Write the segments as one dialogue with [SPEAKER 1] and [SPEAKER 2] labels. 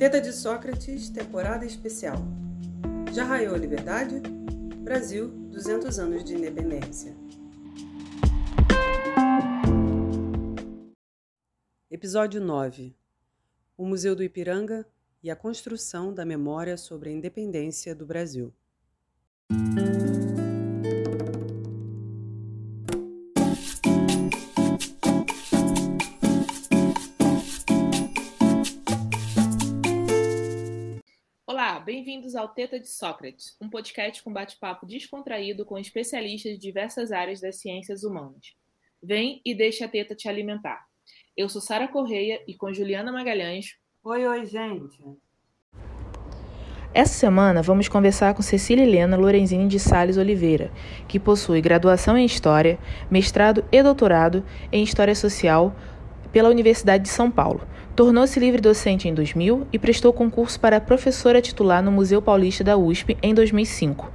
[SPEAKER 1] Teta de Sócrates, temporada especial. Já raiou a liberdade? Brasil, 200 anos de independência. Episódio 9 O Museu do Ipiranga e a construção da memória sobre a independência do Brasil.
[SPEAKER 2] Bem-vindos ao Teta de Sócrates, um podcast com bate-papo descontraído com especialistas de diversas áreas das ciências humanas. Vem e deixa a teta te alimentar. Eu sou Sara Correia e com Juliana Magalhães.
[SPEAKER 1] Oi, oi, gente.
[SPEAKER 2] Essa semana vamos conversar com Cecília Helena Lorenzini de Sales Oliveira, que possui graduação em História, mestrado e doutorado em História Social pela Universidade de São Paulo. Tornou-se livre docente em 2000 e prestou concurso para professora titular no Museu Paulista da USP em 2005.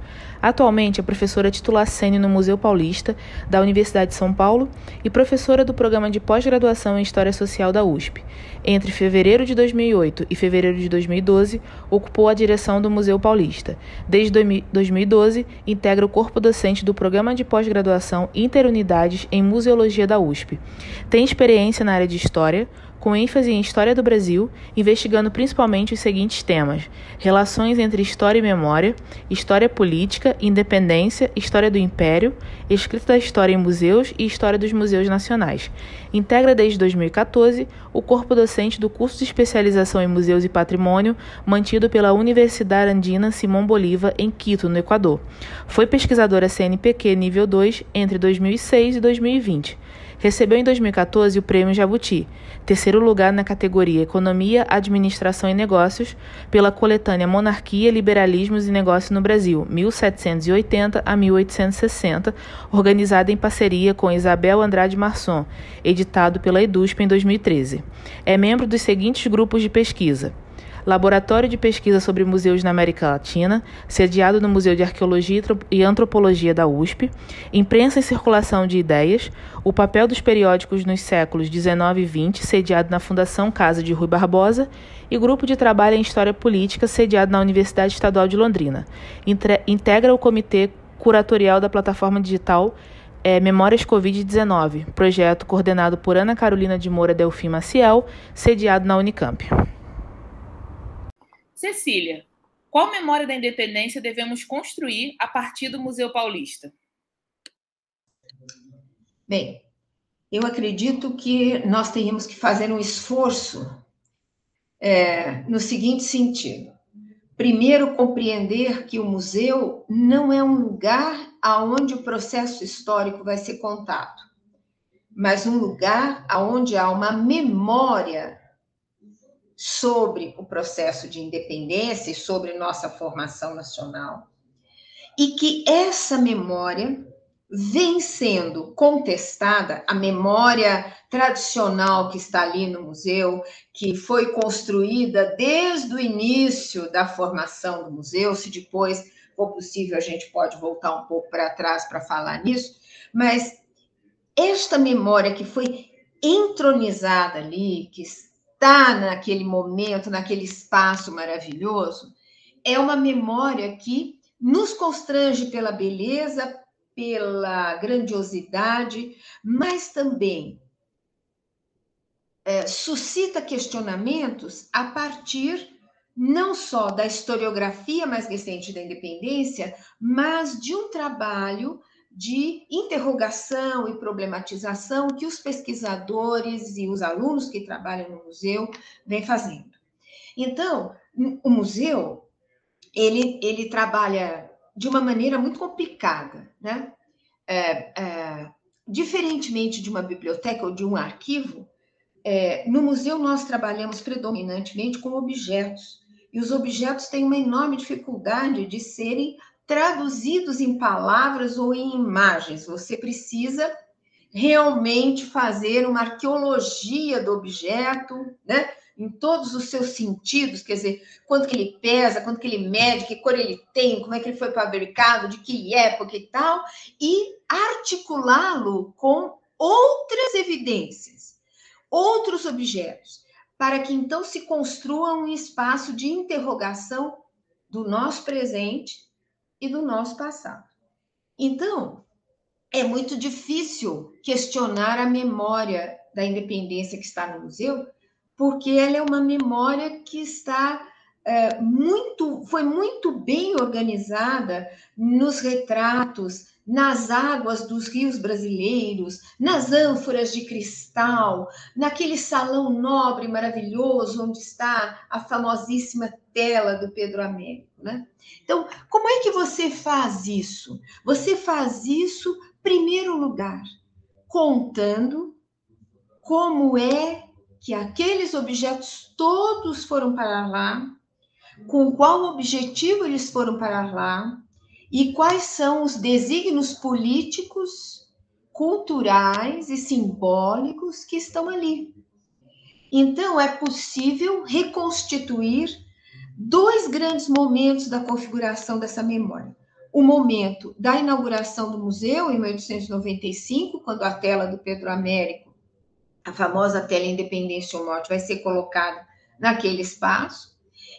[SPEAKER 2] Atualmente é professora titular sênior no Museu Paulista da Universidade de São Paulo e professora do programa de pós-graduação em História Social da USP. Entre fevereiro de 2008 e fevereiro de 2012, ocupou a direção do Museu Paulista. Desde 2012, integra o corpo docente do programa de pós-graduação Interunidades em Museologia da USP. Tem experiência na área de História, com ênfase em História do Brasil, investigando principalmente os seguintes temas: relações entre história e memória, história política, independência, história do Império, escrita da história em museus e história dos museus nacionais. Integra desde 2014 o corpo docente do curso de especialização em museus e patrimônio, mantido pela Universidade Andina Simão Bolívar, em Quito, no Equador. Foi pesquisadora CNPq nível 2 entre 2006 e 2020. Recebeu em 2014 o Prêmio Jabuti, terceiro lugar na categoria Economia, Administração e Negócios, pela coletânea Monarquia, Liberalismos e Negócios no Brasil, 1780 a 1860, organizada em parceria com Isabel Andrade Marçom, editado pela EDUSP em 2013. É membro dos seguintes grupos de pesquisa: Laboratório de Pesquisa sobre Museus na América Latina, sediado no Museu de Arqueologia e Antropologia da USP, Imprensa e Circulação de Ideias, o papel dos periódicos nos séculos 19 e 20, sediado na Fundação Casa de Rui Barbosa, e Grupo de Trabalho em História Política, sediado na Universidade Estadual de Londrina. Integra o Comitê Curatorial da Plataforma Digital é, Memórias Covid-19, projeto coordenado por Ana Carolina de Moura Delfim Maciel, sediado na Unicamp. Cecília, qual memória da independência devemos construir a partir do Museu Paulista?
[SPEAKER 3] Bem, eu acredito que nós teríamos que fazer um esforço é, no seguinte sentido. Primeiro, compreender que o museu não é um lugar aonde o processo histórico vai ser contado, mas um lugar aonde há uma memória sobre o processo de independência e sobre nossa formação nacional, e que essa memória vem sendo contestada, a memória tradicional que está ali no museu, que foi construída desde o início da formação do museu, se depois for possível a gente pode voltar um pouco para trás para falar nisso, mas esta memória que foi entronizada ali, que está naquele momento, naquele espaço maravilhoso, é uma memória que nos constrange pela beleza, pela grandiosidade, mas também é, suscita questionamentos a partir não só da historiografia mais recente da independência, mas de um trabalho de interrogação e problematização que os pesquisadores e os alunos que trabalham no museu vêm fazendo. Então, o museu ele, ele trabalha de uma maneira muito complicada, né? É, é, diferentemente de uma biblioteca ou de um arquivo, é, no museu nós trabalhamos predominantemente com objetos, e os objetos têm uma enorme dificuldade de serem traduzidos em palavras ou em imagens. Você precisa realmente fazer uma arqueologia do objeto, né? Em todos os seus sentidos, quer dizer, quanto que ele pesa, quanto que ele mede, que cor ele tem, como é que ele foi fabricado, de que época e tal, e articulá-lo com outras evidências, outros objetos, para que então se construa um espaço de interrogação do nosso presente e do nosso passado. Então, é muito difícil questionar a memória da independência que está no museu, porque ela é uma memória que está é, muito, foi muito bem organizada nos retratos, nas águas dos rios brasileiros, nas ânforas de cristal, naquele salão nobre maravilhoso onde está a famosíssima tela do Pedro Américo, né? Então, como é que você faz isso? Você faz isso, primeiro lugar, contando como é que aqueles objetos todos foram para lá, com qual objetivo eles foram para lá e quais são os desígnios políticos, culturais e simbólicos que estão ali. Então, é possível reconstituir dois grandes momentos da configuração dessa memória. O momento da inauguração do museu, em 1895, quando a tela do Pedro Américo, a famosa tela Independência ou Morte, vai ser colocada naquele espaço,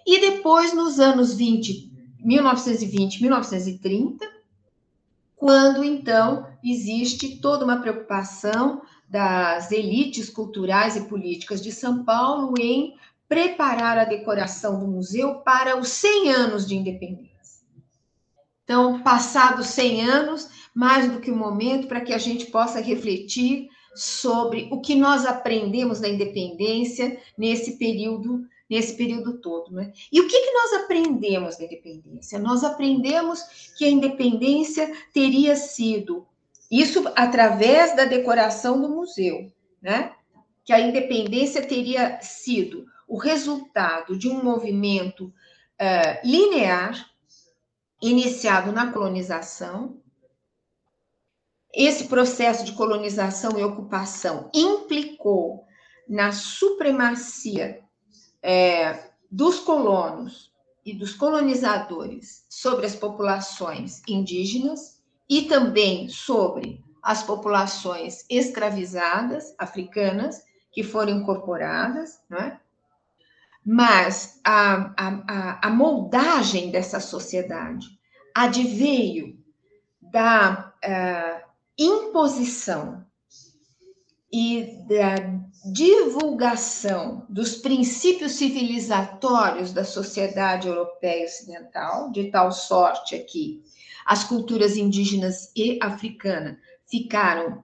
[SPEAKER 3] e depois, nos anos 20, 1920, 1930, quando então existe toda uma preocupação das elites culturais e políticas de São Paulo em preparar a decoração do museu para os 100 anos de independência. Então, passados 100 anos, mais do que o um momento para que a gente possa refletir sobre o que nós aprendemos da independência nesse período nesse período todo. Né? E o que, que nós aprendemos da independência? Nós aprendemos que a independência teria sido, isso através da decoração do museu, né? que a independência teria sido o resultado de um movimento uh, linear, iniciado na colonização. Esse processo de colonização e ocupação implicou na supremacia é, dos colonos e dos colonizadores sobre as populações indígenas e também sobre as populações escravizadas africanas que foram incorporadas, né? Mas a, a, a moldagem dessa sociedade adveio da uh, imposição e da divulgação dos princípios civilizatórios da sociedade europeia ocidental, de tal sorte que as culturas indígenas e africana ficaram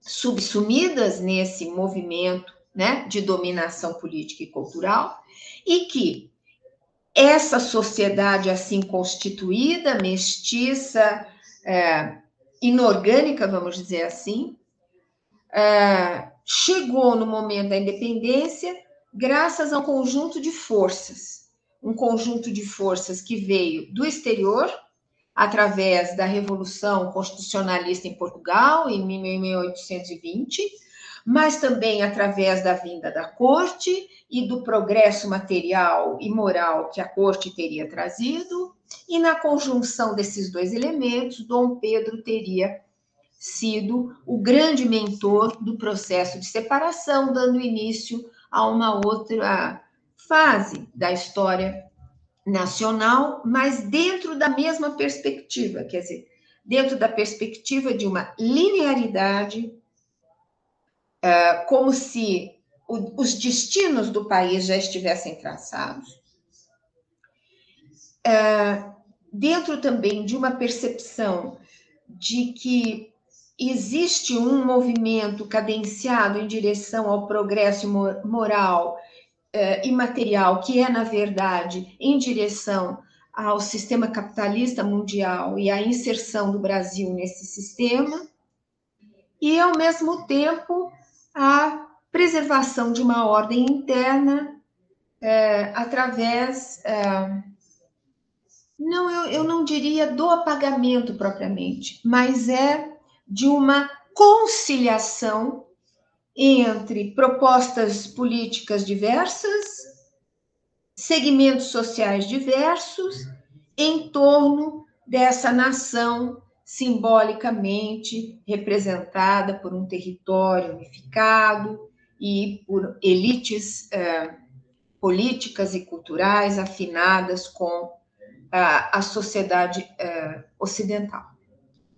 [SPEAKER 3] subsumidas nesse movimento né, de dominação política e cultural, e que essa sociedade assim constituída, mestiça, é, inorgânica, vamos dizer assim, é, chegou no momento da independência graças a um conjunto de forças, um conjunto de forças que veio do exterior, através da Revolução Constitucionalista em Portugal, em 1820, mas também através da vinda da corte e do progresso material e moral que a corte teria trazido, e na conjunção desses dois elementos, Dom Pedro teria sido o grande mentor do processo de separação, dando início a uma outra fase da história nacional, mas dentro da mesma perspectiva, quer dizer, dentro da perspectiva de uma linearidade, é, como se os destinos do país já estivessem traçados, é, dentro também de uma percepção de que existe um movimento cadenciado em direção ao progresso moral eh, e material, que é, na verdade, em direção ao sistema capitalista mundial e à inserção do Brasil nesse sistema, e, ao mesmo tempo, a preservação de uma ordem interna eh, através. Eh, não, eu, eu não diria do apagamento propriamente, mas é de uma conciliação entre propostas políticas diversas, segmentos sociais diversos, em torno dessa nação simbolicamente representada por um território unificado e por elites é, políticas e culturais afinadas com a, a sociedade é, ocidental.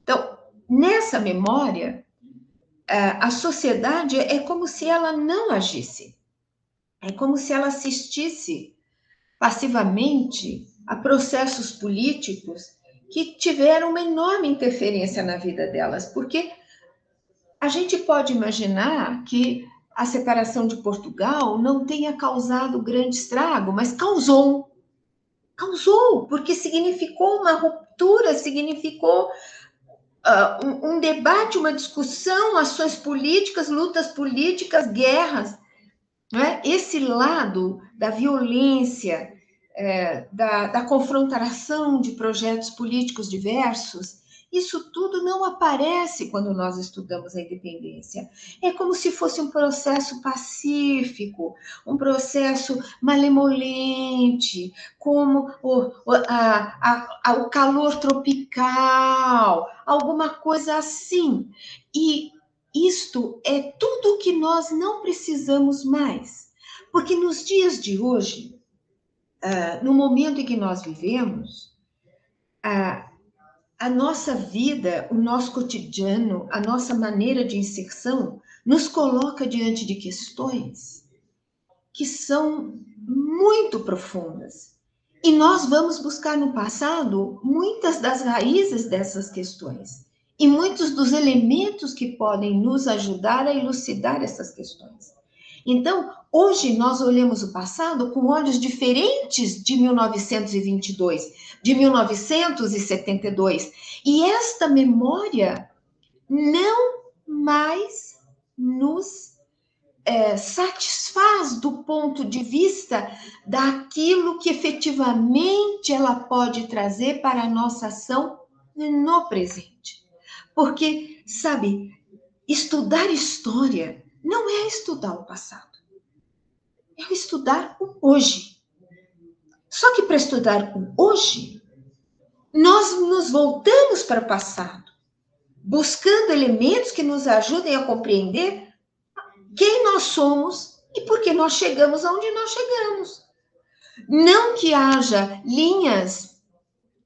[SPEAKER 3] Então, nessa memória, é, a sociedade é como se ela não agisse, é como se ela assistisse passivamente a processos políticos que tiveram uma enorme interferência na vida delas, porque a gente pode imaginar que a separação de Portugal não tenha causado grande estrago, mas causou. Causou, porque significou uma ruptura, significou uh, um, um debate, uma discussão, ações políticas, lutas políticas, guerras. É? Esse lado da violência, é, da, da confrontação de projetos políticos diversos, isso tudo não aparece quando nós estudamos a independência. É como se fosse um processo pacífico, um processo malemolente, como o, a, a, o calor tropical, alguma coisa assim. E isto é tudo que nós não precisamos mais. Porque nos dias de hoje, uh, no momento em que nós vivemos, uh, a nossa vida, o nosso cotidiano, a nossa maneira de inserção nos coloca diante de questões que são muito profundas. E nós vamos buscar no passado muitas das raízes dessas questões e muitos dos elementos que podem nos ajudar a elucidar essas questões. Então, hoje nós olhamos o passado com olhos diferentes de 1922, de 1972. E esta memória não mais nos é, satisfaz do ponto de vista daquilo que efetivamente ela pode trazer para a nossa ação no presente. Porque, sabe, estudar história não é estudar o passado, é estudar o hoje. Só que para estudar o hoje, nós nos voltamos para o passado, buscando elementos que nos ajudem a compreender quem nós somos e por que nós chegamos aonde nós chegamos. Não que haja linhas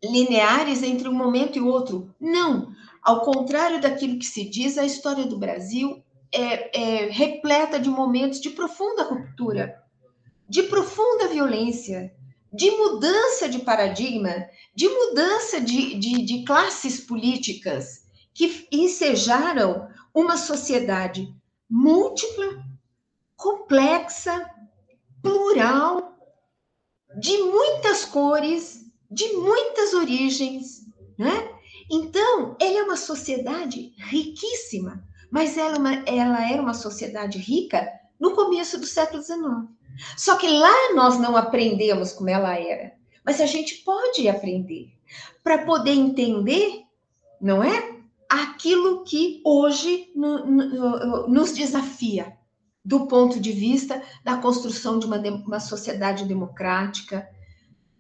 [SPEAKER 3] lineares entre um momento e outro. Não. Ao contrário daquilo que se diz, a história do Brasil é, é repleta de momentos de profunda ruptura, de profunda violência, de mudança de paradigma, de mudança de, de, de classes políticas que ensejaram uma sociedade múltipla, complexa, plural, de muitas cores, de muitas origens, né? Então, ela é uma sociedade riquíssima, mas ela, é ela era uma sociedade rica no começo do século XIX. Só que lá nós não aprendemos como ela era. Mas a gente pode aprender para poder entender, não é? Aquilo que hoje no, no, nos desafia do ponto de vista da construção de uma, uma sociedade democrática,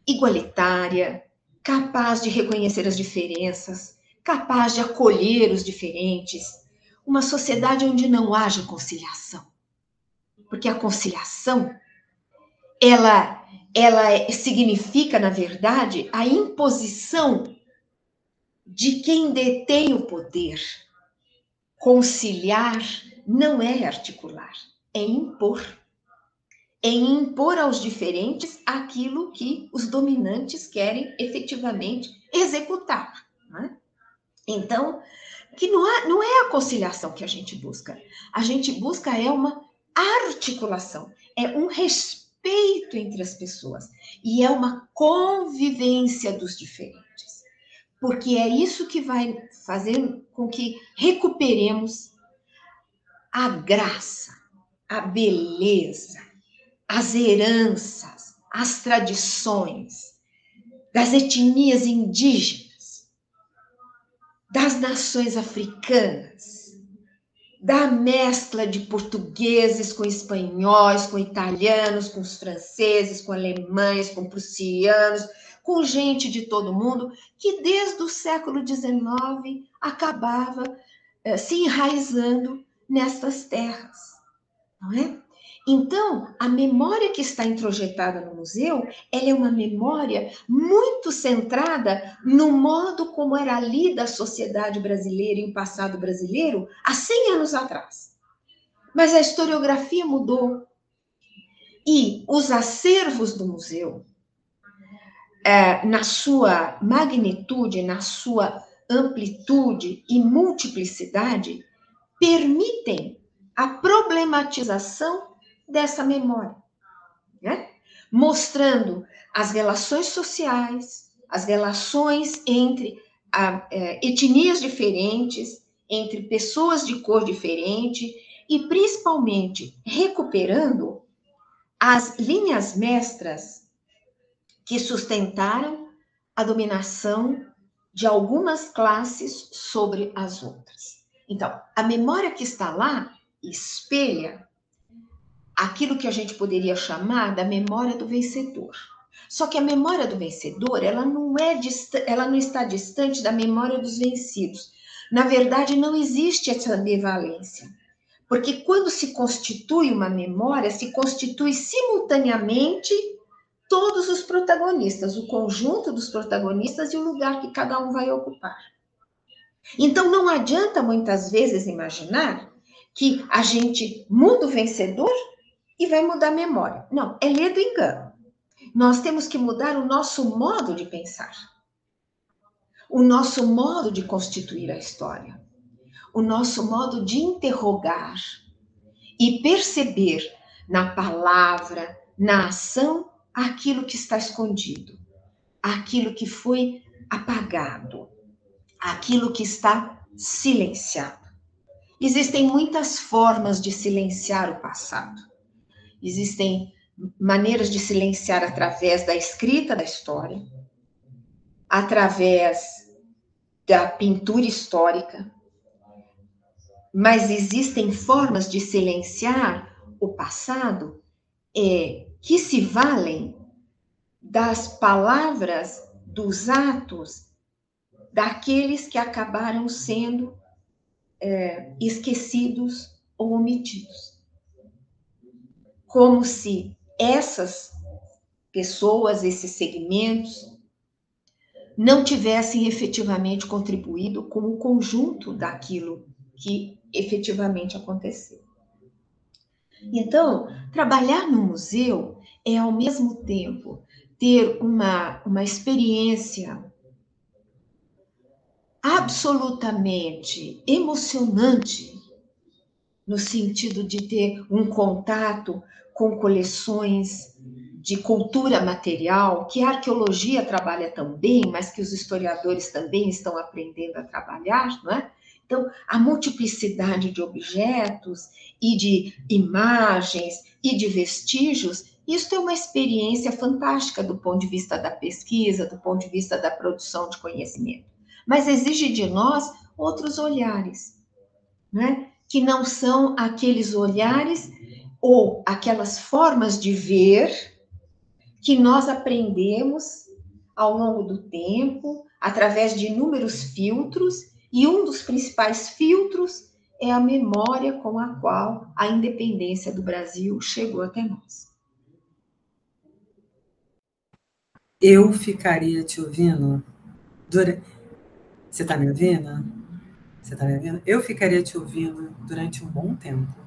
[SPEAKER 3] igualitária, capaz de reconhecer as diferenças, capaz de acolher os diferentes, uma sociedade onde não haja conciliação. Porque a conciliação, ela, ela significa, na verdade, a imposição de quem detém o poder. Conciliar não é articular, é impor. É impor aos diferentes aquilo que os dominantes querem efetivamente executar. É? Então, que não é, não é a conciliação que a gente busca. A gente busca é uma articulação, é um respeito entre as pessoas e é uma convivência dos diferentes. Porque é isso que vai fazer com que recuperemos a graça, a beleza, as heranças, as tradições das etnias indígenas das nações africanas, da mescla de portugueses com espanhóis, com italianos, com os franceses, com alemães, com prussianos, com gente de todo mundo, que desde o século XIX acabava eh, se enraizando nestas terras. não é? Então, a memória que está introjetada no museu, ela é uma memória muito centrada no modo como era lida a sociedade brasileira e o passado brasileiro há 100 anos atrás. Mas a historiografia mudou. E os acervos do museu, é, na sua magnitude, na sua amplitude e multiplicidade, permitem a problematização dessa memória, né? mostrando as relações sociais, as relações entre a, é, etnias diferentes, entre pessoas de cor diferente e principalmente recuperando as linhas mestras que sustentaram a dominação de algumas classes sobre as outras. Então, a memória que está lá espelha aquilo que a gente poderia chamar da memória do vencedor. Só que a memória do vencedor, ela não é ela não está distante da memória dos vencidos. Na verdade, não existe essa ambivalência. Porque quando se constitui uma memória, se constitui simultaneamente todos os protagonistas, o conjunto dos protagonistas e o lugar que cada um vai ocupar. Então não adianta muitas vezes imaginar que a gente muda o vencedor e vai mudar a memória. Não, é ler do engano. Nós temos que mudar o nosso modo de pensar, o nosso modo de constituir a história, o nosso modo de interrogar e perceber na palavra, na ação, aquilo que está escondido, aquilo que foi apagado, aquilo que está silenciado. Existem muitas formas de silenciar o passado. Existem maneiras de silenciar através da escrita da história, através da pintura histórica, mas existem formas de silenciar o passado é, que se valem das palavras, dos atos daqueles que acabaram sendo é, esquecidos ou omitidos como se essas pessoas, esses segmentos, não tivessem efetivamente contribuído com o conjunto daquilo que efetivamente aconteceu. Então, trabalhar no museu é, ao mesmo tempo, ter uma, uma experiência absolutamente emocionante, no sentido de ter um contato com coleções de cultura material, que a arqueologia trabalha também, mas que os historiadores também estão aprendendo a trabalhar, não é? Então, a multiplicidade de objetos e de imagens e de vestígios, isso é uma experiência fantástica do ponto de vista da pesquisa, do ponto de vista da produção de conhecimento. Mas exige de nós outros olhares, né? que não são aqueles olhares ou aquelas formas de ver que nós aprendemos ao longo do tempo, através de inúmeros filtros, e um dos principais filtros é a memória com a qual a independência do Brasil chegou até nós.
[SPEAKER 1] Eu ficaria te ouvindo. Você está me ouvindo? Você está me ouvindo? Eu ficaria te ouvindo durante um bom tempo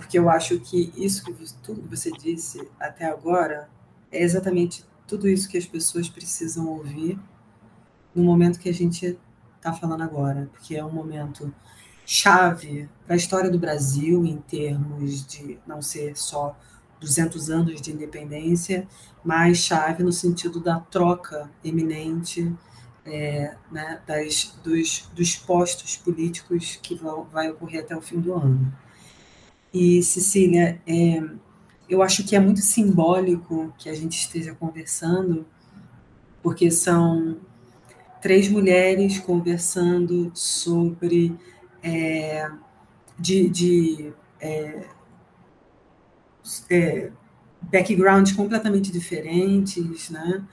[SPEAKER 1] porque eu acho que isso que tudo que você disse até agora é exatamente tudo isso que as pessoas precisam ouvir no momento que a gente está falando agora, porque é um momento chave para a história do Brasil em termos de não ser só 200 anos de independência, mas chave no sentido da troca eminente é, né, das, dos, dos postos políticos que vão, vai ocorrer até o fim do ano. E, Cecília, é, eu acho que é muito simbólico que a gente esteja conversando, porque são três mulheres conversando sobre é, de, de é, é, backgrounds completamente diferentes, né?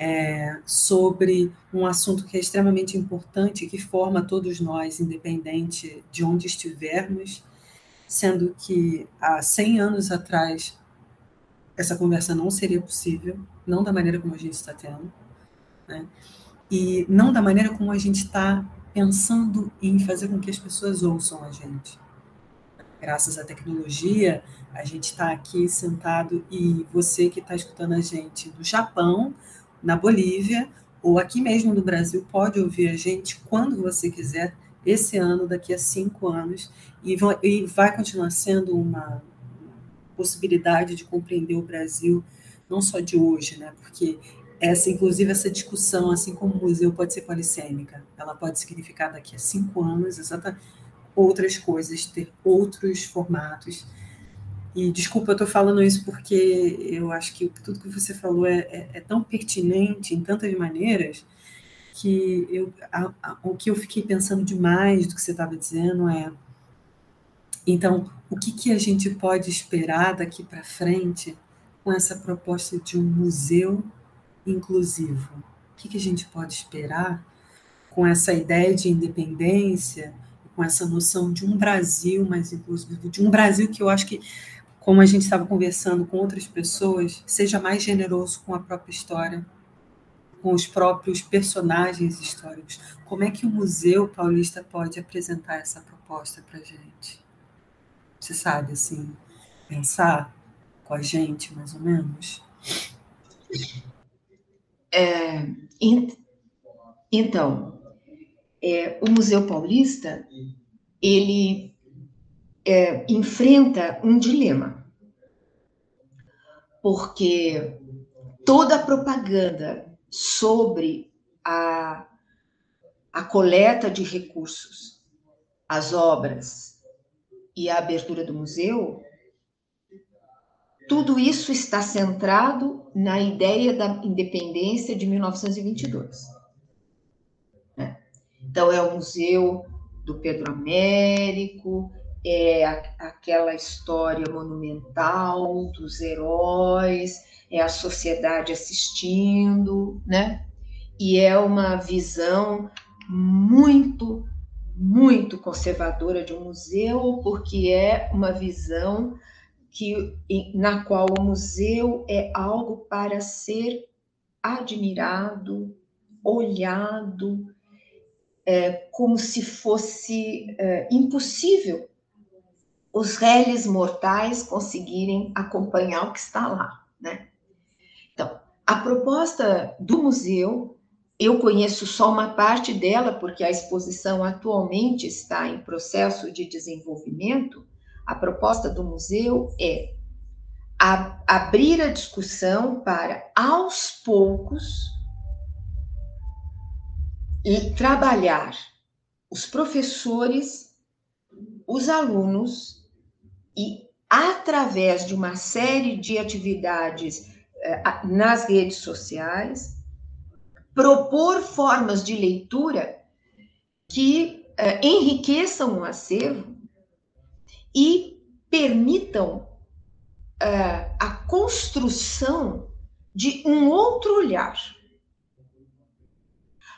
[SPEAKER 1] É, sobre um assunto que é extremamente importante, que forma todos nós, independente de onde estivermos, sendo que há 100 anos atrás essa conversa não seria possível, não da maneira como a gente está tendo, né? e não da maneira como a gente está pensando em fazer com que as pessoas ouçam a gente. Graças à tecnologia, a gente está aqui sentado e você que está escutando a gente no Japão, na Bolívia ou aqui mesmo no Brasil pode ouvir a gente quando você quiser, esse ano, daqui a cinco anos, e vai, e vai continuar sendo uma possibilidade de compreender o Brasil, não só de hoje, né? Porque essa, inclusive, essa discussão, assim como o museu pode ser polissêmica, ela pode significar daqui a cinco anos exatamente outras coisas, ter outros formatos. E desculpa, eu estou falando isso porque eu acho que tudo que você falou é, é, é tão pertinente em tantas maneiras que eu, a, a, o que eu fiquei pensando demais do que você estava dizendo é então o que, que a gente pode esperar daqui para frente com essa proposta de um museu inclusivo? O que, que a gente pode esperar com essa ideia de independência, com essa noção de um Brasil mais inclusivo, de um Brasil que eu acho que, como a gente estava conversando com outras pessoas, seja mais generoso com a própria história, com os próprios personagens históricos. Como é que o Museu Paulista pode apresentar essa proposta para a gente? Você sabe, assim, pensar com a gente, mais ou menos?
[SPEAKER 3] É, então, é, o Museu Paulista ele é, enfrenta um dilema, porque toda a propaganda sobre a, a coleta de recursos, as obras e a abertura do museu tudo isso está centrado na ideia da independência de 1922. Né? Então, é o Museu do Pedro Américo, é aquela história monumental dos heróis, é a sociedade assistindo, né? E é uma visão muito, muito conservadora de um museu, porque é uma visão que, na qual o museu é algo para ser admirado, olhado, é, como se fosse é, impossível os réis mortais conseguirem acompanhar o que está lá, né? Então, a proposta do museu, eu conheço só uma parte dela, porque a exposição atualmente está em processo de desenvolvimento, a proposta do museu é a, abrir a discussão para, aos poucos, e trabalhar os professores, os alunos e através de uma série de atividades eh, nas redes sociais, propor formas de leitura que eh, enriqueçam o acervo e permitam uh, a construção de um outro olhar.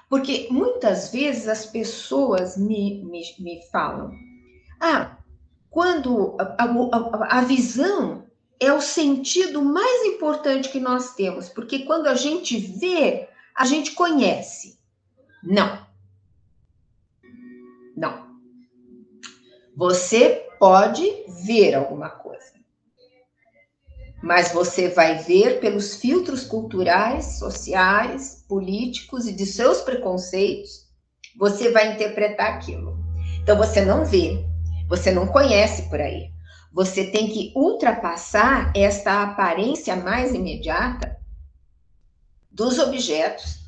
[SPEAKER 3] Porque muitas vezes as pessoas me, me, me falam: ah, quando a, a, a visão é o sentido mais importante que nós temos, porque quando a gente vê, a gente conhece. Não. Não. Você pode ver alguma coisa. Mas você vai ver pelos filtros culturais, sociais, políticos e de seus preconceitos, você vai interpretar aquilo. Então você não vê, você não conhece por aí. Você tem que ultrapassar esta aparência mais imediata dos objetos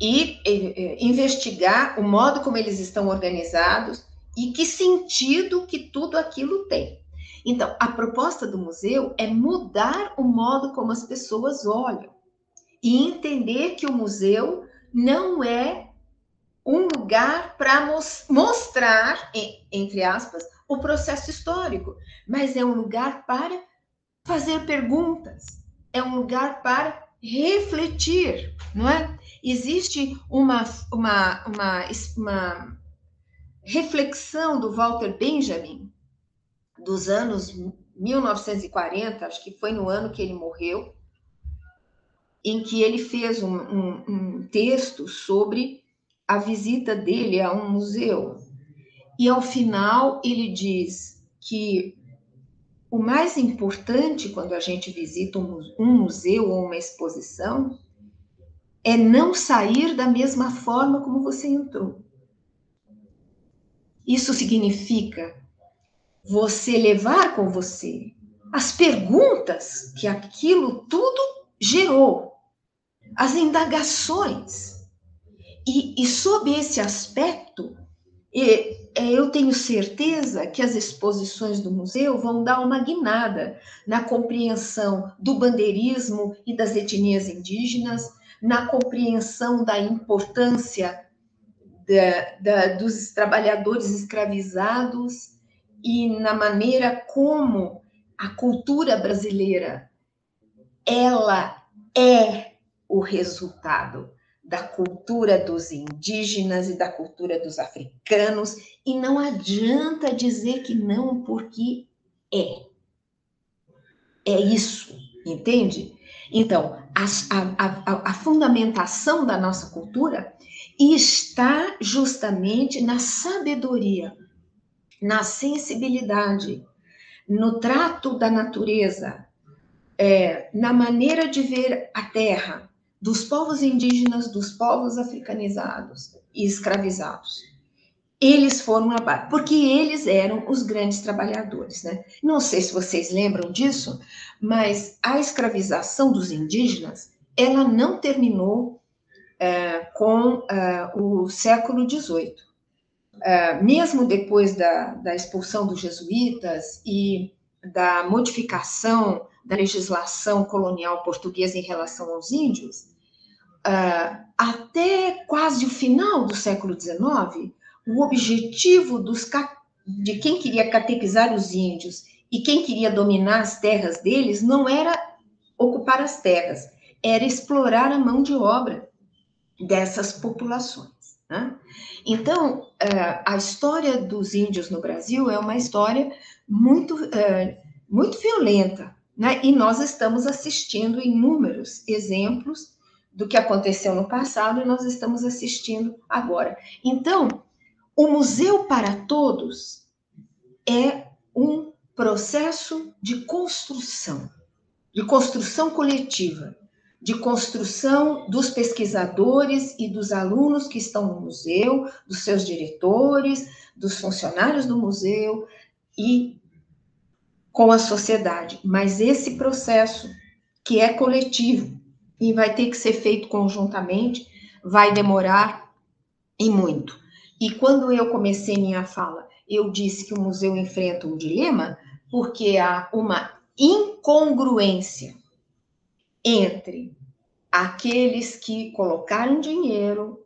[SPEAKER 3] e, e, e investigar o modo como eles estão organizados, e que sentido que tudo aquilo tem. Então, a proposta do museu é mudar o modo como as pessoas olham e entender que o museu não é um lugar para mostrar, entre aspas, o processo histórico, mas é um lugar para fazer perguntas, é um lugar para refletir, não é? Existe uma, uma, uma, uma reflexão do Walter Benjamin, dos anos 1940, acho que foi no ano que ele morreu, em que ele fez um, um, um texto sobre a visita dele a um museu. E ao final ele diz que o mais importante quando a gente visita um museu ou uma exposição é não sair da mesma forma como você entrou. Isso significa você levar com você as perguntas que aquilo tudo gerou, as indagações. E, e sob esse aspecto, eu tenho certeza que as exposições do museu vão dar uma guinada na compreensão do bandeirismo e das etnias indígenas, na compreensão da importância da, da, dos trabalhadores escravizados e na maneira como a cultura brasileira ela é o resultado da cultura dos indígenas e da cultura dos africanos e não adianta dizer que não porque é. É isso entende? Então a, a, a, a fundamentação da nossa cultura está justamente na sabedoria na sensibilidade, no trato da natureza, é, na maneira de ver a terra dos povos indígenas, dos povos africanizados e escravizados. Eles foram a base, porque eles eram os grandes trabalhadores, né? Não sei se vocês lembram disso, mas a escravização dos indígenas, ela não terminou é, com é, o século XVIII. É, mesmo depois da, da expulsão dos jesuítas e da modificação da legislação colonial portuguesa em relação aos índios, uh, até quase o final do século XIX, o objetivo dos, de quem queria catequizar os índios e quem queria dominar as terras deles não era ocupar as terras, era explorar a mão de obra dessas populações. Né? Então, é, a história dos índios no Brasil é uma história muito, é, muito violenta, né? e nós estamos assistindo inúmeros exemplos do que aconteceu no passado e nós estamos assistindo agora. Então, o Museu para Todos é um processo de construção, de construção coletiva de construção dos pesquisadores e dos alunos que estão no museu, dos seus diretores, dos funcionários do museu e com a sociedade. Mas esse processo, que é coletivo e vai ter que ser feito conjuntamente, vai demorar e muito. E quando eu comecei minha fala, eu disse que o museu enfrenta um dilema, porque há uma incongruência entre aqueles que colocaram dinheiro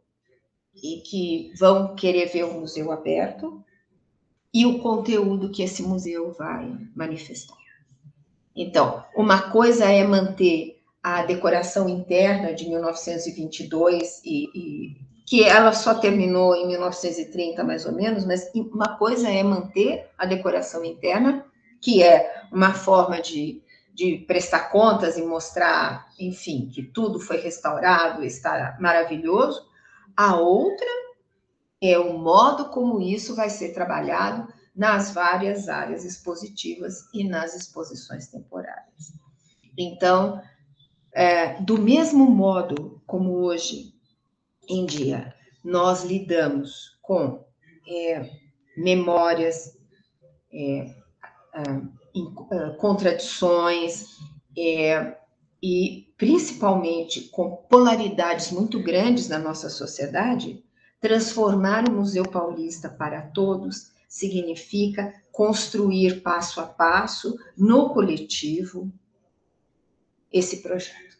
[SPEAKER 3] e que vão querer ver o museu aberto e o conteúdo que esse museu vai manifestar. Então, uma coisa é manter a decoração interna de 1922 e, e que ela só terminou em 1930 mais ou menos, mas uma coisa é manter a decoração interna, que é uma forma de de prestar contas e mostrar, enfim, que tudo foi restaurado, está maravilhoso. A outra é o modo como isso vai ser trabalhado nas várias áreas expositivas e nas exposições temporárias. Então, é, do mesmo modo como hoje em dia nós lidamos com é, memórias, é, em, uh, contradições é, e principalmente com polaridades muito grandes na nossa sociedade, transformar o Museu Paulista para todos significa construir passo a passo no coletivo esse projeto.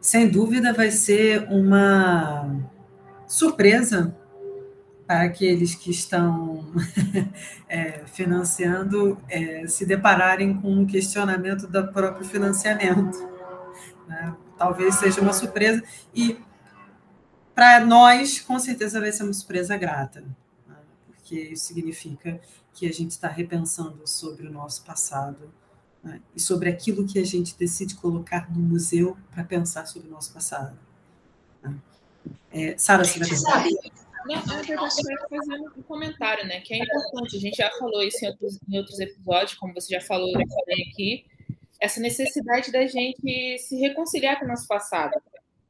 [SPEAKER 1] Sem dúvida vai ser uma surpresa para aqueles que estão é, financiando é, se depararem com um questionamento do próprio financiamento. Né? Talvez seja uma surpresa, e para nós, com certeza, vai ser uma surpresa grata, né? porque isso significa que a gente está repensando sobre o nosso passado né? e sobre aquilo que a gente decide colocar no museu para pensar sobre o nosso passado. Né? É, Sara, você vai pensar?
[SPEAKER 4] Eu quero fazer um comentário, né? Que é importante. A gente já falou isso em outros, em outros episódios, como você já falou, eu falei aqui. Essa necessidade da gente se reconciliar com o nosso passado.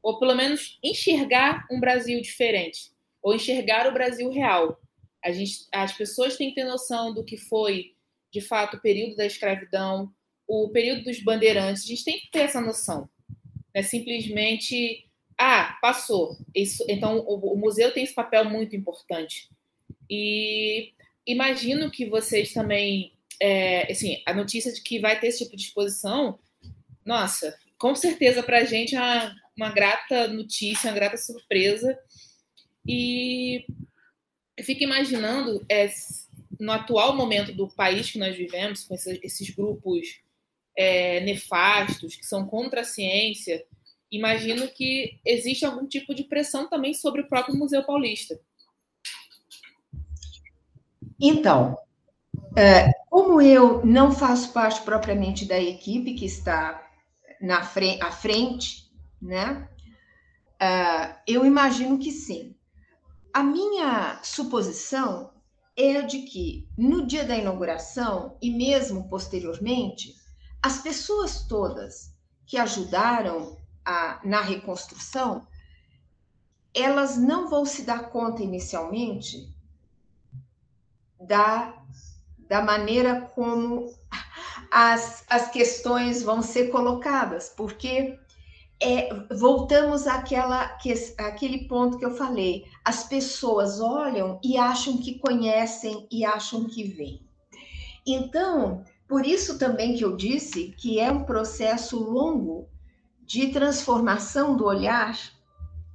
[SPEAKER 4] Ou pelo menos enxergar um Brasil diferente. Ou enxergar o Brasil real. A gente, as pessoas têm que ter noção do que foi, de fato, o período da escravidão, o período dos bandeirantes. A gente tem que ter essa noção. Não é simplesmente ah, passou. Isso, então, o, o museu tem esse papel muito importante. E imagino que vocês também, é, assim, a notícia de que vai ter esse tipo de exposição, nossa, com certeza para a gente é uma, uma grata notícia, uma grata surpresa. E eu fico imaginando, é, no atual momento do país que nós vivemos, com esses, esses grupos é, nefastos, que são contra a ciência, imagino que existe algum tipo de pressão também sobre o próprio Museu Paulista.
[SPEAKER 3] Então, é, como eu não faço parte propriamente da equipe que está na frente, à frente, né? É, eu imagino que sim. A minha suposição é de que no dia da inauguração e mesmo posteriormente, as pessoas todas que ajudaram a, na reconstrução, elas não vão se dar conta inicialmente da, da maneira como as, as questões vão ser colocadas, porque é, voltamos àquela, que, àquele ponto que eu falei. As pessoas olham e acham que conhecem e acham que veem. Então, por isso também que eu disse que é um processo longo de transformação do olhar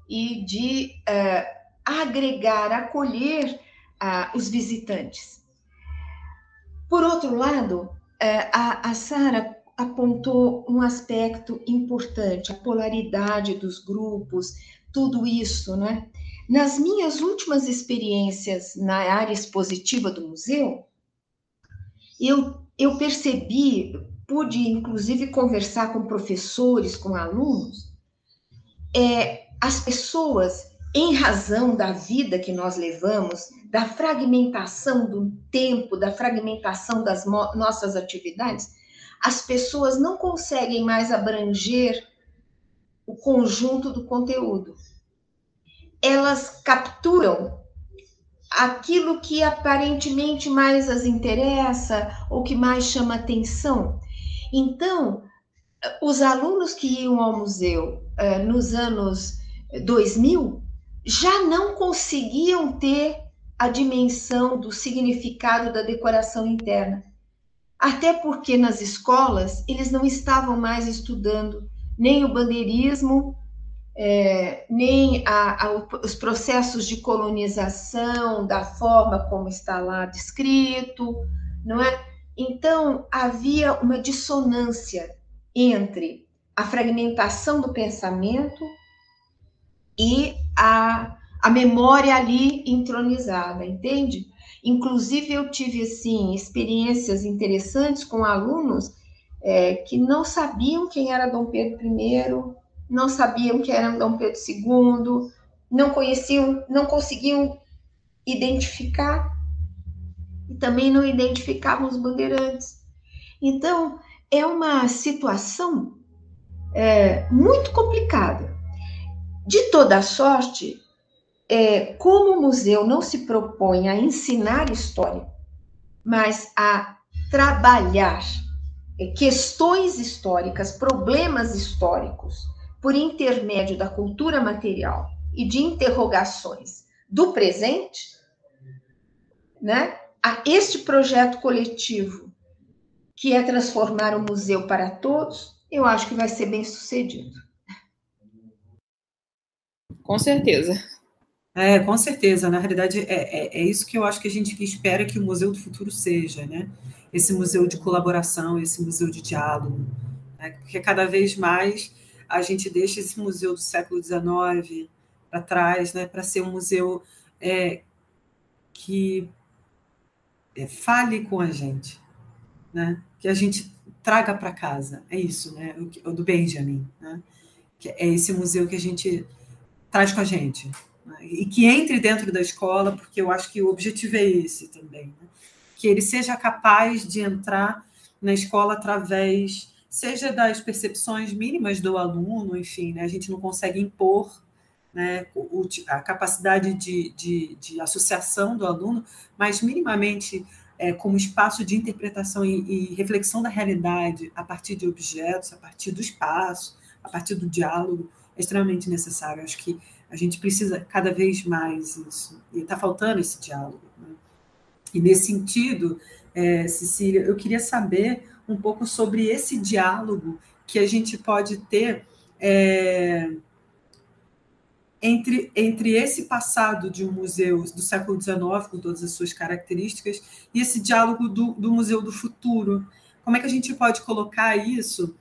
[SPEAKER 3] e de uh, agregar, acolher uh, os visitantes. Por outro lado, uh, a, a Sara apontou um aspecto importante, a polaridade dos grupos, tudo isso, né? Nas minhas últimas experiências na área expositiva do museu, eu, eu percebi pude inclusive conversar com professores, com alunos, é, as pessoas, em razão da vida que nós levamos, da fragmentação do tempo, da fragmentação das nossas atividades, as pessoas não conseguem mais abranger o conjunto do conteúdo. Elas capturam aquilo que aparentemente mais as interessa ou que mais chama atenção então, os alunos que iam ao museu uh, nos anos 2000 já não conseguiam ter a dimensão do significado da decoração interna. Até porque nas escolas eles não estavam mais estudando nem o bandeirismo, é, nem a, a, os processos de colonização, da forma como está lá descrito, não é? Então, havia uma dissonância entre a fragmentação do pensamento e a, a memória ali entronizada, entende? Inclusive, eu tive, assim, experiências interessantes com alunos é, que não sabiam quem era Dom Pedro I, não sabiam quem era Dom Pedro II, não conheciam, não conseguiam identificar e também não identificavam os bandeirantes. Então, é uma situação é, muito complicada. De toda sorte, é, como o museu não se propõe a ensinar história, mas a trabalhar é, questões históricas, problemas históricos, por intermédio da cultura material e de interrogações do presente, né? a este projeto coletivo, que é transformar o museu para todos, eu acho que vai ser bem sucedido.
[SPEAKER 4] Com certeza.
[SPEAKER 1] É, com certeza. Na realidade, é, é, é, isso que eu acho que a gente espera que o Museu do Futuro seja, né? Esse museu de colaboração, esse museu de diálogo. Né? Porque cada vez mais a gente deixa esse museu do século XIX para trás, né? Para ser um museu é, que é, fale com a gente, né? Que a gente traga para casa. É isso, né? O, do Benjamin, né? Que é esse museu que a gente traz com a gente. E que entre dentro da escola, porque eu acho que o objetivo é esse também. Né? Que ele seja capaz de entrar na escola através, seja das percepções mínimas do aluno, enfim, né? a gente não consegue impor né, a capacidade de, de, de, associação do aluno, mas minimamente é, como espaço de interpretação e, e, reflexão da realidade a partir de objetos, a partir do espaço, a partir do diálogo, é extremamente necessário. Acho que a gente precisa cada vez mais isso, e está faltando esse diálogo. Né? E nesse sentido, é, Cecília, eu queria saber um pouco sobre esse diálogo que a gente pode ter é, entre, entre esse passado de um museu do século XIX, com todas as suas características, e esse diálogo do, do Museu do Futuro. Como é que a gente pode colocar isso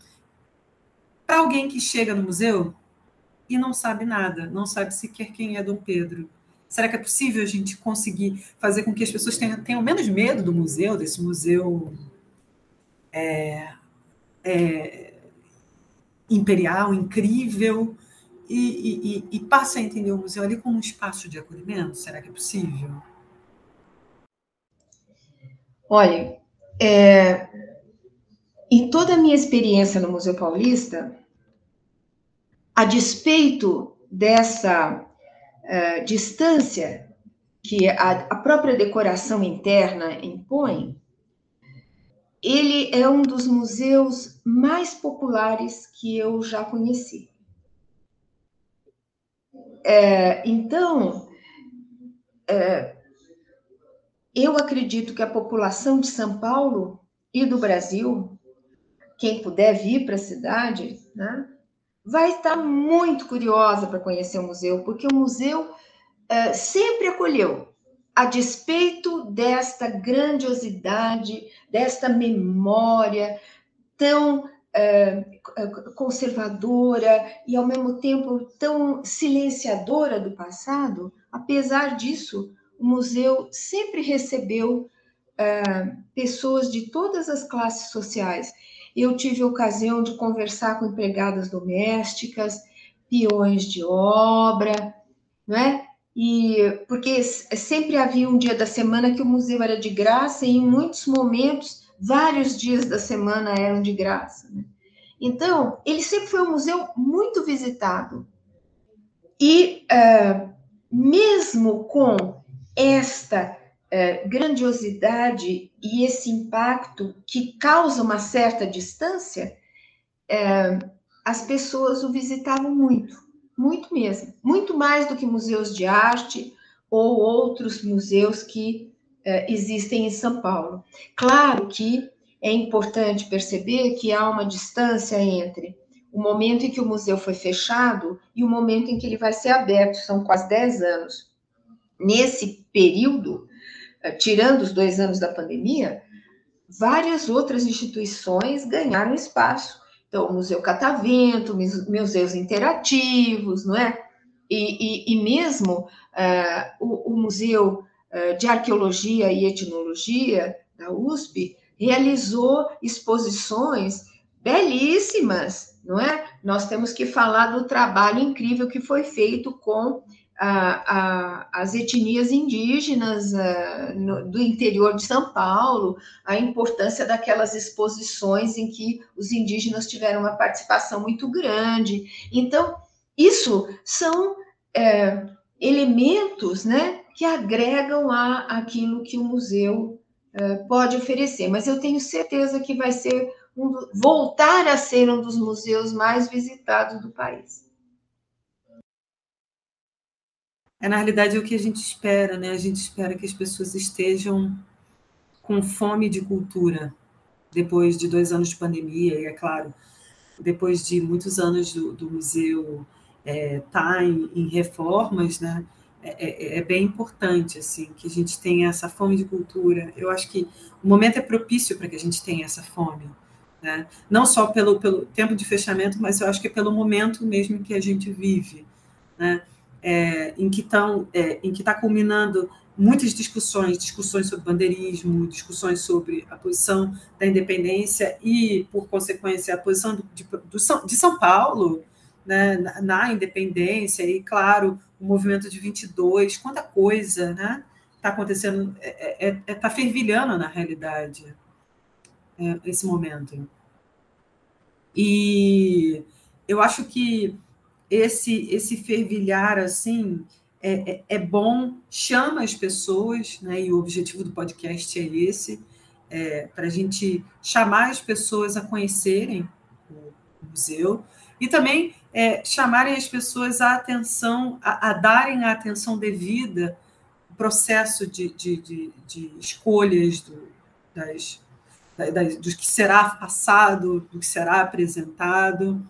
[SPEAKER 1] para alguém que chega no museu e não sabe nada, não sabe sequer quem é Dom Pedro? Será que é possível a gente conseguir fazer com que as pessoas tenham, tenham menos medo do museu, desse museu é, é, imperial, incrível, e, e, e passa a entender o museu ali como um espaço de acolhimento? Será que é possível?
[SPEAKER 3] Olha, é, em toda a minha experiência no Museu Paulista, a despeito dessa uh, distância que a, a, própria decoração interna impõe, ele é um dos museus mais populares que eu já conheci. É, então, é, eu acredito que a população de São Paulo e do Brasil, quem puder vir para a cidade, né, vai estar muito curiosa para conhecer o museu, porque o museu é, sempre acolheu, a despeito desta grandiosidade, desta memória tão é, conservadora e, ao mesmo tempo, tão silenciadora do passado, apesar disso, o museu sempre recebeu é, pessoas de todas as classes sociais. Eu tive a ocasião de conversar com empregadas domésticas, peões de obra, não é? E porque sempre havia um dia da semana que o museu era de graça e em muitos momentos vários dias da semana eram de graça. Né? Então, ele sempre foi um museu muito visitado. E uh, mesmo com esta uh, grandiosidade e esse impacto que causa uma certa distância, uh, as pessoas o visitavam muito, muito mesmo, muito mais do que museus de arte ou outros museus que uh, existem em São Paulo. Claro que é importante perceber que há uma distância entre o momento em que o museu foi fechado e o momento em que ele vai ser aberto, são quase 10 anos. Nesse período, tirando os dois anos da pandemia, várias outras instituições ganharam espaço. Então, o Museu Catavento, museus interativos, não é? E, e, e mesmo uh, o, o, Museu uh, de Arqueologia e Etnologia da USP realizou exposições belíssimas, não é? Nós temos que falar do trabalho incrível que foi feito com a, a, as etnias indígenas a, no, do interior de São Paulo, a importância daquelas exposições em que os indígenas tiveram uma participação muito grande. Então, isso são é, elementos né, que agregam a aquilo que o museu eh, pode oferecer, mas eu tenho certeza que vai ser um, voltar a ser um dos museus mais visitados do país.
[SPEAKER 1] É, na realidade, é o que a gente espera, né? A gente espera que as pessoas estejam com fome de cultura depois de dois anos de pandemia, e é claro, depois de muitos anos do, do museu estar é, tá em, em reformas, né? É, é, é, bem importante assim que a gente tenha essa fome de cultura. Eu acho que o momento é propício para que a gente tenha essa fome, né? Não só pelo, pelo tempo de fechamento, mas eu acho que é pelo momento mesmo que a gente vive, né? É, em que estão, é, em que está culminando muitas discussões, discussões sobre bandeirismo, discussões sobre a posição da independência e, por consequência, a posição de, São, de São Paulo né, na, na, independência e, claro, o movimento de 22, quanta coisa está né, acontecendo, está é, é, é, tá fervilhando na realidade é, esse momento. E eu acho que esse, esse fervilhar assim é, é, é, bom, chama as pessoas, né? E o objetivo do podcast é esse, é, para a gente chamar as pessoas a conhecerem o museu e também é, chamarem as pessoas a atenção, a, a, darem a atenção devida ao processo de, de, de, de escolhas do, das, das, do que será passado, do que será apresentado.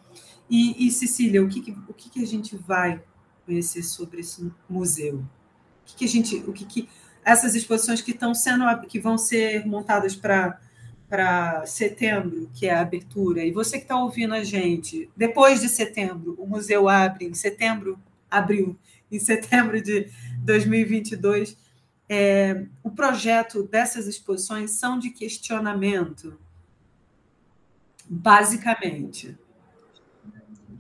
[SPEAKER 1] E, e Cecília, o que, o que a gente vai conhecer sobre esse museu? O que, que a gente, o que, que essas exposições que estão sendo, que vão ser montadas para para setembro, que é a abertura, e você que está ouvindo a gente, depois de setembro, o museu abre, em setembro, abriu, em setembro de 2022, é, o projeto dessas exposições são de questionamento, basicamente.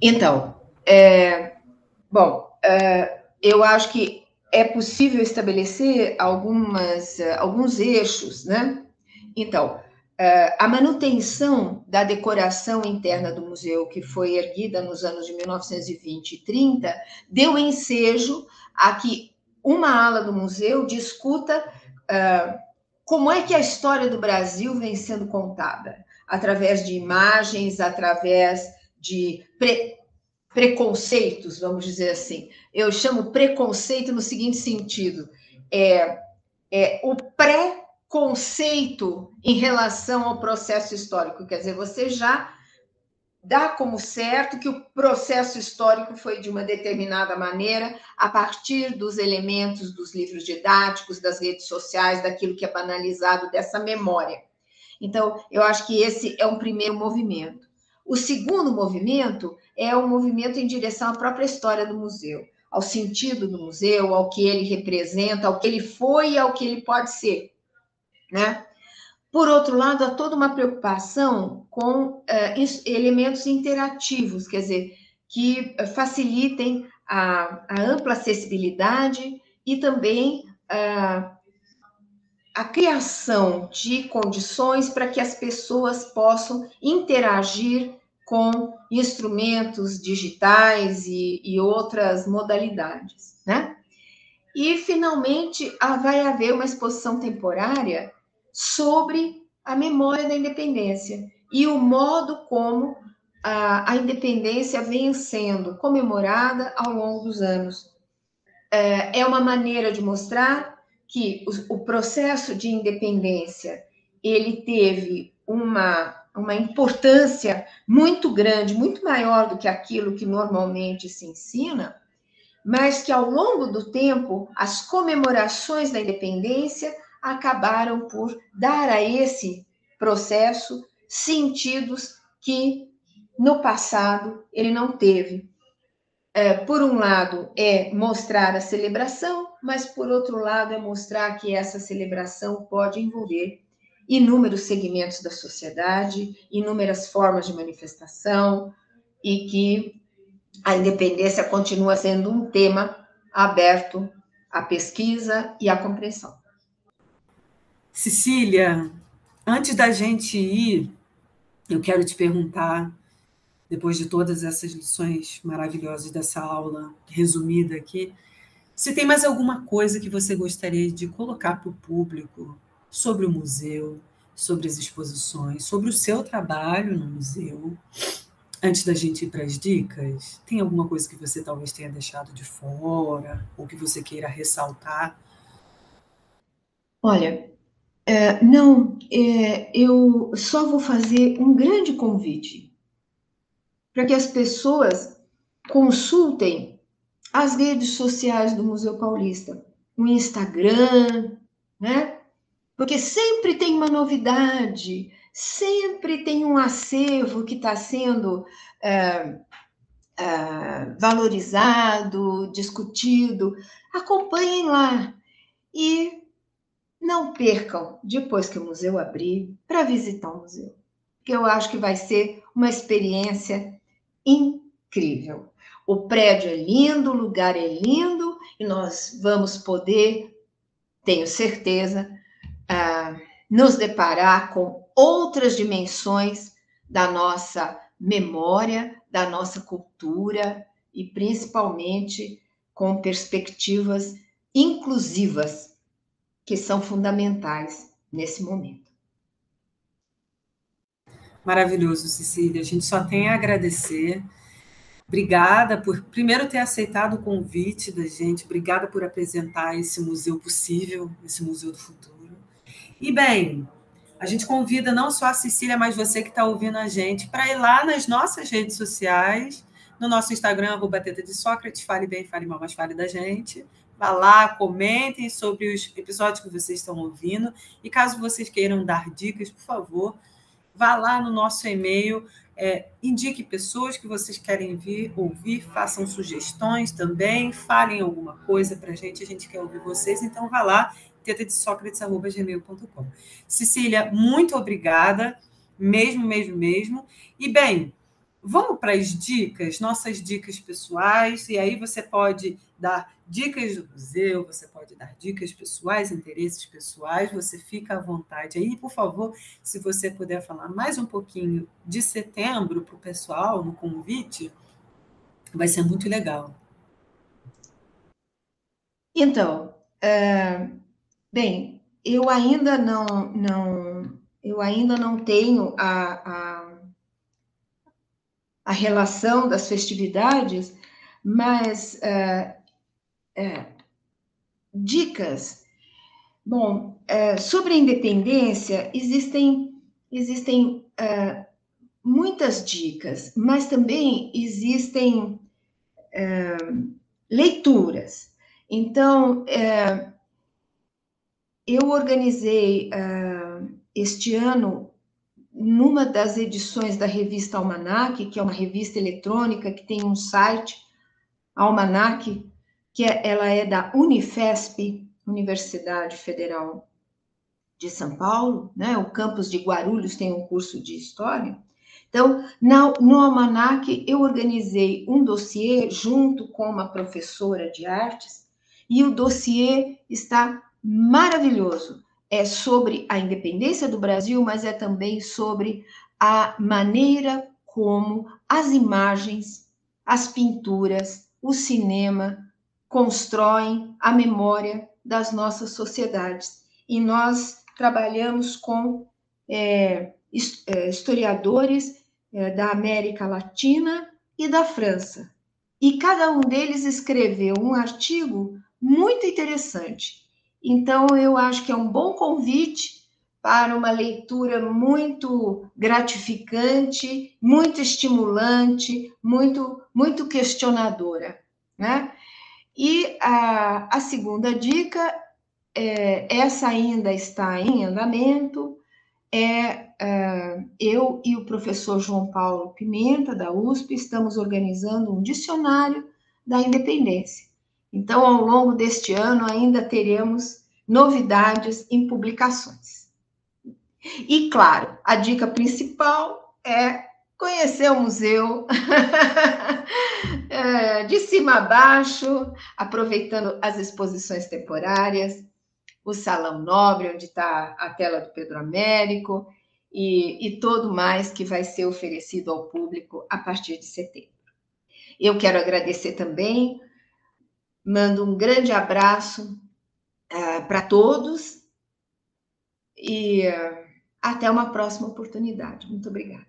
[SPEAKER 3] Então, é, bom, é, eu acho que é possível estabelecer algumas, alguns eixos, né? Então, é, a manutenção da decoração interna do museu, que foi erguida nos anos de 1920 e 30, deu ensejo a que uma ala do museu discuta uh, como é que a história do Brasil vem sendo contada, através de imagens, através de pre preconceitos, vamos dizer assim. Eu chamo preconceito no seguinte sentido: é, é o pré-conceito em relação ao processo histórico, quer dizer, você já dá como certo que o processo histórico foi de uma determinada maneira, a partir dos elementos dos livros didáticos, das redes sociais, daquilo que é banalizado, dessa memória. Então, eu acho que esse é um primeiro movimento. O segundo movimento é o movimento em direção à própria história do museu, ao sentido do museu, ao que ele representa, ao que ele foi e ao que ele pode ser, né? Por outro lado, há toda uma preocupação com uh, elementos interativos, quer dizer, que facilitem a, a ampla acessibilidade e também uh, a criação de condições para que as pessoas possam interagir com instrumentos digitais e, e outras modalidades, né? E, finalmente, vai haver uma exposição temporária sobre a memória da independência e o modo como a, a independência vem sendo comemorada ao longo dos anos. É, é uma maneira de mostrar que o, o processo de independência ele teve uma, uma importância muito grande, muito maior do que aquilo que normalmente se ensina, mas que ao longo do tempo as comemorações da independência acabaram por dar a esse processo sentidos que no passado ele não teve. É, por um lado, é mostrar a celebração, mas por outro lado, é mostrar que essa celebração pode envolver inúmeros segmentos da sociedade, inúmeras formas de manifestação, e que a independência continua sendo um tema aberto à pesquisa e à compreensão.
[SPEAKER 1] Cecília, antes da gente ir, eu quero te perguntar, depois de todas essas lições maravilhosas dessa aula resumida aqui, se tem mais alguma coisa que você gostaria de colocar para o público sobre o museu, sobre as exposições, sobre o seu trabalho no museu, antes da gente ir para as dicas? Tem alguma coisa que você talvez tenha deixado de fora, ou que você queira ressaltar?
[SPEAKER 3] Olha, é, não, é, eu só vou fazer um grande convite para que as pessoas consultem as redes sociais do Museu Paulista, o Instagram, né? Porque sempre tem uma novidade, sempre tem um acervo que está sendo é, é, valorizado, discutido. Acompanhem lá. e não percam, depois que o museu abrir, para visitar o museu, que eu acho que vai ser uma experiência incrível. O prédio é lindo, o lugar é lindo e nós vamos poder, tenho certeza, uh, nos deparar com outras dimensões da nossa memória, da nossa cultura e principalmente com perspectivas inclusivas que são fundamentais nesse momento.
[SPEAKER 1] Maravilhoso, Cecília. A gente só tem a agradecer. Obrigada por, primeiro, ter aceitado o convite da gente. Obrigada por apresentar esse museu possível, esse museu do futuro. E, bem, a gente convida não só a Cecília, mas você que está ouvindo a gente, para ir lá nas nossas redes sociais, no nosso Instagram, arroba Teta de Sócrates, fale bem, fale mal, mas fale da gente. Vá lá, comentem sobre os episódios que vocês estão ouvindo. E caso vocês queiram dar dicas, por favor, vá lá no nosso e-mail, é, indique pessoas que vocês querem vir, ouvir, façam sugestões também, falem alguma coisa para a gente, a gente quer ouvir vocês, então vá lá, tetadesocrates.gmail.com. Cecília, muito obrigada, mesmo, mesmo, mesmo. E bem, vamos para as dicas, nossas dicas pessoais, e aí você pode dar dicas do museu, você pode dar dicas pessoais, interesses pessoais, você fica à vontade aí. Por favor, se você puder falar mais um pouquinho de setembro para o pessoal no convite, vai ser muito legal.
[SPEAKER 3] Então, é, bem, eu ainda não, não, eu ainda não tenho a, a, a relação das festividades, mas é, é, dicas. Bom, é, sobre a independência, existem, existem muitas dicas, mas também existem leituras. Então, eu organizei este ano, numa das edições da revista Almanac, que é uma revista eletrônica que tem um site, Almanac que é, ela é da Unifesp, Universidade Federal de São Paulo, né? O campus de Guarulhos tem um curso de história. Então, no, no Almanac, eu organizei um dossiê junto com uma professora de artes, e o dossiê está maravilhoso. É sobre a independência do Brasil, mas é também sobre a maneira como as imagens, as pinturas, o cinema constroem a memória das nossas sociedades. E nós trabalhamos com é, é, historiadores é, da América Latina e da França. E cada um deles escreveu um artigo muito interessante. Então, eu acho que é um bom convite para uma leitura muito gratificante, muito estimulante, muito, muito questionadora. Né? E a, a segunda dica, é, essa ainda está em andamento, é, é, eu e o professor João Paulo Pimenta, da USP, estamos organizando um dicionário da independência. Então, ao longo deste ano, ainda teremos novidades em publicações. E, claro, a dica principal é conhecer o museu é, de cima a baixo, aproveitando as exposições temporárias, o Salão Nobre, onde está a tela do Pedro Américo, e, e todo mais que vai ser oferecido ao público a partir de setembro. Eu quero agradecer também, mando um grande abraço uh, para todos e uh, até uma próxima oportunidade. Muito obrigada.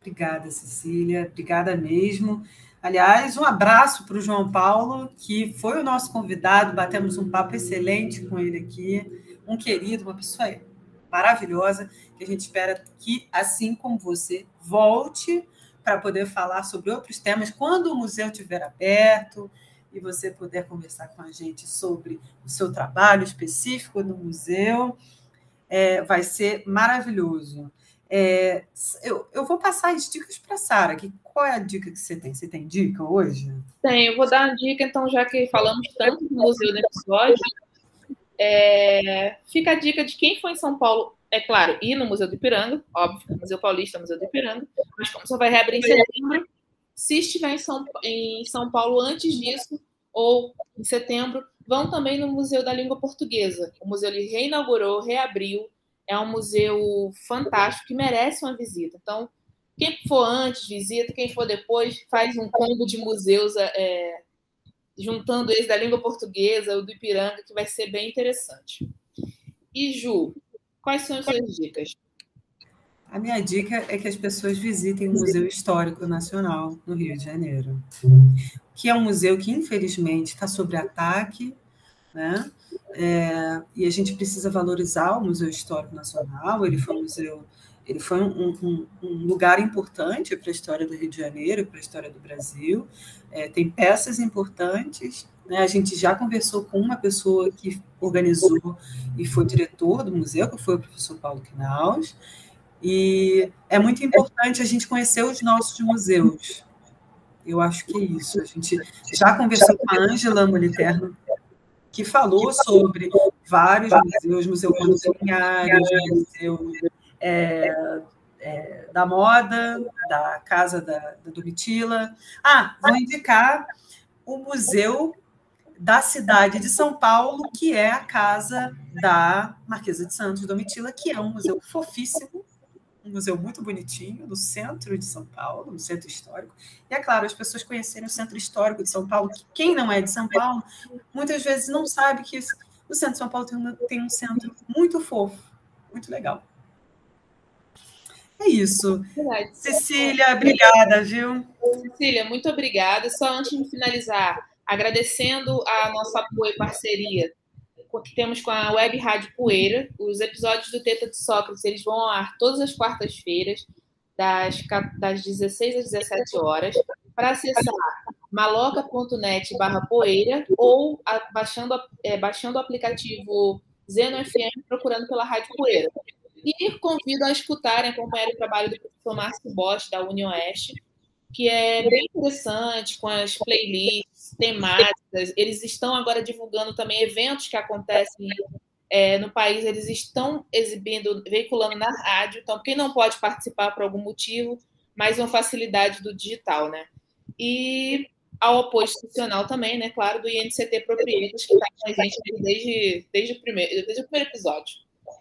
[SPEAKER 1] Obrigada, Cecília. Obrigada mesmo. Aliás, um abraço para o João Paulo, que foi o nosso convidado. Batemos um papo excelente com ele aqui. Um querido, uma pessoa maravilhosa, que a gente espera que, assim como você, volte para poder falar sobre outros temas quando o museu estiver aberto e você puder conversar com a gente sobre o seu trabalho específico no museu. É, vai ser maravilhoso. É, eu, eu vou passar as dicas para a Sara. Qual é a dica que você tem? Você tem dica hoje?
[SPEAKER 4] Tem, eu vou dar uma dica, então, já que falamos tanto do museu no episódio, É, fica a dica de quem for em São Paulo, é claro, ir no Museu do Ipiranga, óbvio, Museu Paulista, Museu do Ipiranga, mas como só vai reabrir em setembro, se estiver em São, em São Paulo antes disso, ou em setembro, vão também no Museu da Língua Portuguesa. O museu ele reinaugurou, reabriu, é um museu fantástico que merece uma visita. Então, quem for antes, visita, quem for depois, faz um combo de museus é, juntando esse da língua portuguesa, o do Ipiranga, que vai ser bem interessante. E Ju, quais são as suas dicas?
[SPEAKER 1] A minha dica é que as pessoas visitem o Museu Histórico Nacional no Rio de Janeiro, que é um museu que, infelizmente, está sob ataque, né? É, e a gente precisa valorizar o Museu Histórico Nacional. Ele foi um museu, ele foi um, um, um lugar importante para a história do Rio de Janeiro, para a história do Brasil. É, tem peças importantes. Né? A gente já conversou com uma pessoa que organizou e foi diretor do museu, que foi o professor Paulo Quinaus. E é muito importante a gente conhecer os nossos museus. Eu acho que é isso. A gente já conversou com a Ângela Moliterno, que falou sobre vários museus, Museu Conde Museu é, é, da Moda, da Casa da, da Domitila. Ah, vou indicar o Museu da cidade de São Paulo, que é a casa da Marquesa de Santos Domitila, que é um museu fofíssimo, um museu muito bonitinho, no centro de São Paulo, no centro histórico. E é claro, as pessoas conhecerem o centro histórico de São Paulo, que quem não é de São Paulo, muitas vezes não sabe que o centro de São Paulo tem um, tem um centro muito fofo, muito legal. É isso. Verdade. Cecília, obrigada, viu?
[SPEAKER 4] Cecília, muito obrigada. Só antes de finalizar, agradecendo a nossa apoio e parceria que temos com a Web Rádio Poeira. Os episódios do Teta de Sócrates eles vão ao ar todas as quartas-feiras, das, das 16 às 17 horas. Para acessar maloca.net barra poeira ou a, baixando, é, baixando o aplicativo Zeno FM procurando pela Rádio Poeira. E convido a escutarem, acompanhar o trabalho do professor Márcio Bosch, da Unioeste, que é bem interessante, com as playlists temáticas. Eles estão agora divulgando também eventos que acontecem é, no país, eles estão exibindo, veiculando na rádio. Então, quem não pode participar por algum motivo, mais uma facilidade do digital, né? E ao apoio institucional também, né? Claro, do INCT Proprietas, que está com a gente desde, desde, o primeiro, desde o primeiro episódio.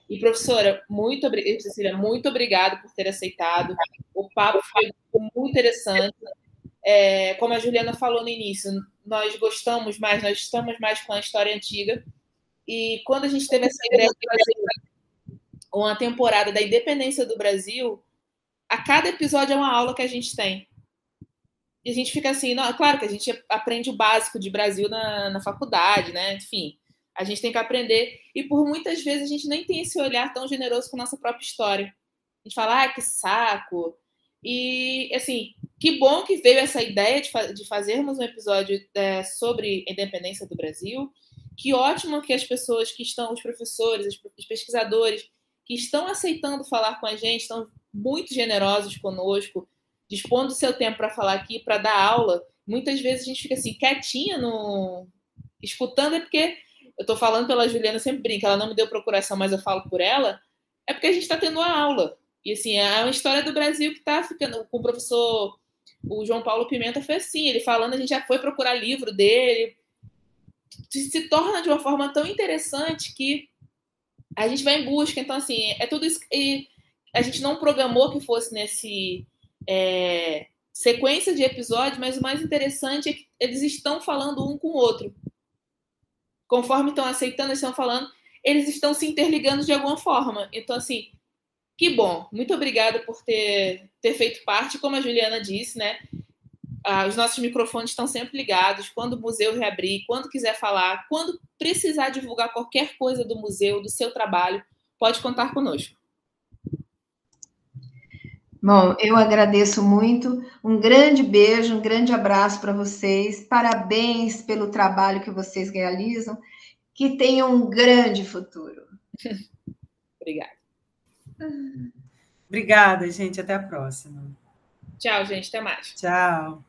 [SPEAKER 4] E, professora, muito obrigada, Cecília, muito obrigada por ter aceitado. O papo foi muito interessante. É, como a Juliana falou no início, nós gostamos mais, nós estamos mais com a história antiga. E quando a gente teve essa ideia de fazer uma temporada da independência do Brasil, a cada episódio é uma aula que a gente tem. E a gente fica assim, não, claro que a gente aprende o básico de Brasil na, na faculdade, né? Enfim, a gente tem que aprender. E por muitas vezes a gente nem tem esse olhar tão generoso com a nossa própria história. A gente fala, ah, que saco. E, assim, que bom que veio essa ideia de, fa de fazermos um episódio é, sobre a independência do Brasil. Que ótimo que as pessoas que estão, os professores, os pesquisadores, que estão aceitando falar com a gente, estão muito generosos conosco, dispondo do seu tempo para falar aqui, para dar aula. Muitas vezes a gente fica assim, quietinha no. escutando, é porque eu estou falando pela Juliana, sempre brinca, ela não me deu procuração, mas eu falo por ela, é porque a gente está tendo uma aula. E assim, é uma história do Brasil que está ficando. Com o professor, o João Paulo Pimenta foi assim, ele falando, a gente já foi procurar livro dele. Se torna de uma forma tão interessante que a gente vai em busca. Então, assim, é tudo isso. E a gente não programou que fosse nesse. É, sequência de episódios, mas o mais interessante é que eles estão falando um com o outro conforme estão aceitando, estão falando, eles estão se interligando de alguma forma. Então, assim, que bom. Muito obrigada por ter, ter feito parte, como a Juliana disse, né? Ah, os nossos microfones estão sempre ligados. Quando o museu reabrir, quando quiser falar, quando precisar divulgar qualquer coisa do museu, do seu trabalho, pode contar conosco.
[SPEAKER 3] Bom, eu agradeço muito. Um grande beijo, um grande abraço para vocês. Parabéns pelo trabalho que vocês realizam. Que tenham um grande futuro.
[SPEAKER 4] Obrigada.
[SPEAKER 1] Obrigada, gente. Até a próxima.
[SPEAKER 4] Tchau, gente. Até mais.
[SPEAKER 1] Tchau.